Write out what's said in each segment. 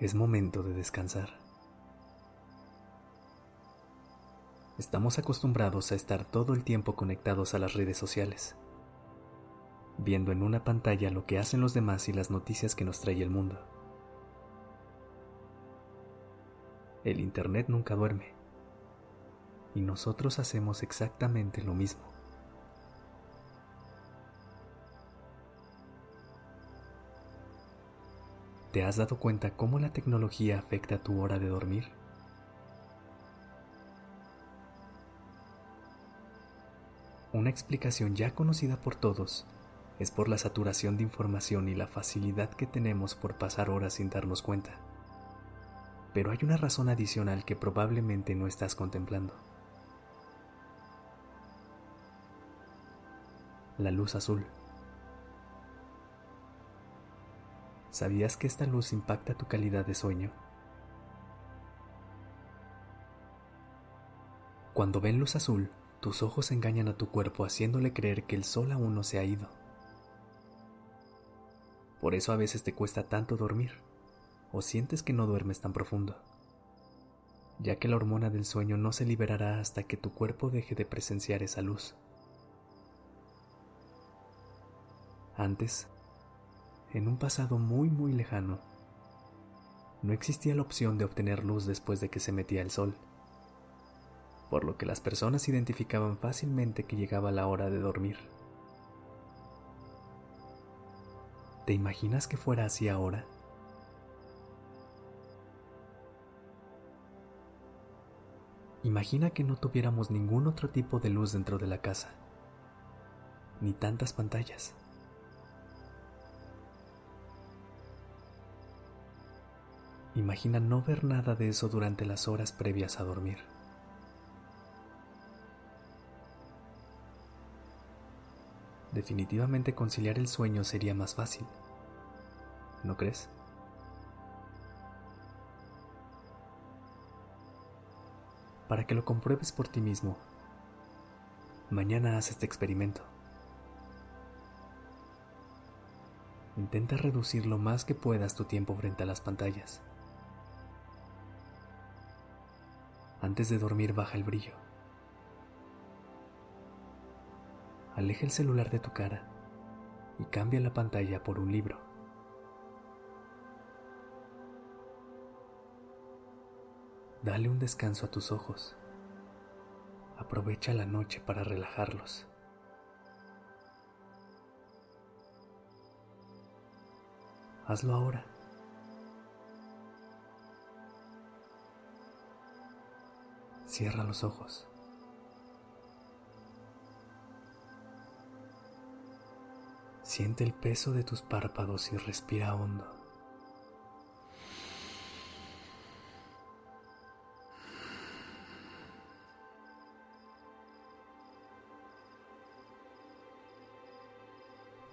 Es momento de descansar. Estamos acostumbrados a estar todo el tiempo conectados a las redes sociales viendo en una pantalla lo que hacen los demás y las noticias que nos trae el mundo. El Internet nunca duerme y nosotros hacemos exactamente lo mismo. ¿Te has dado cuenta cómo la tecnología afecta tu hora de dormir? Una explicación ya conocida por todos es por la saturación de información y la facilidad que tenemos por pasar horas sin darnos cuenta. Pero hay una razón adicional que probablemente no estás contemplando. La luz azul. ¿Sabías que esta luz impacta tu calidad de sueño? Cuando ven luz azul, tus ojos engañan a tu cuerpo haciéndole creer que el sol aún no se ha ido. Por eso a veces te cuesta tanto dormir o sientes que no duermes tan profundo, ya que la hormona del sueño no se liberará hasta que tu cuerpo deje de presenciar esa luz. Antes, en un pasado muy muy lejano, no existía la opción de obtener luz después de que se metía el sol, por lo que las personas identificaban fácilmente que llegaba la hora de dormir. ¿Te imaginas que fuera así ahora? Imagina que no tuviéramos ningún otro tipo de luz dentro de la casa, ni tantas pantallas. Imagina no ver nada de eso durante las horas previas a dormir. definitivamente conciliar el sueño sería más fácil. ¿No crees? Para que lo compruebes por ti mismo, mañana haz este experimento. Intenta reducir lo más que puedas tu tiempo frente a las pantallas. Antes de dormir baja el brillo. aleja el celular de tu cara y cambia la pantalla por un libro. Dale un descanso a tus ojos. Aprovecha la noche para relajarlos. Hazlo ahora. Cierra los ojos. Siente el peso de tus párpados y respira hondo.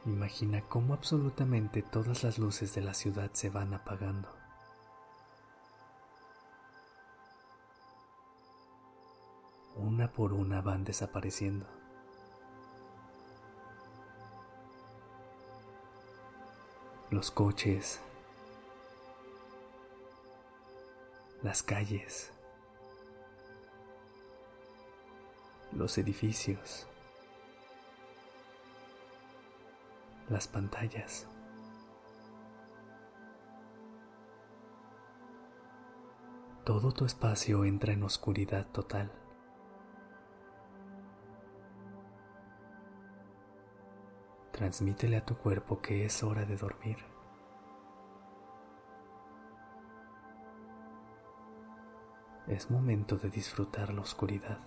Imagina cómo absolutamente todas las luces de la ciudad se van apagando. Una por una van desapareciendo. los coches, las calles, los edificios, las pantallas. Todo tu espacio entra en oscuridad total. transmítele a tu cuerpo que es hora de dormir. Es momento de disfrutar la oscuridad.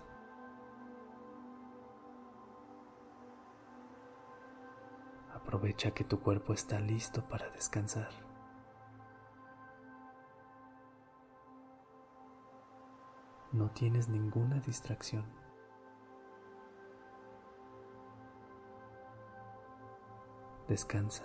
Aprovecha que tu cuerpo está listo para descansar. No tienes ninguna distracción. Descansa.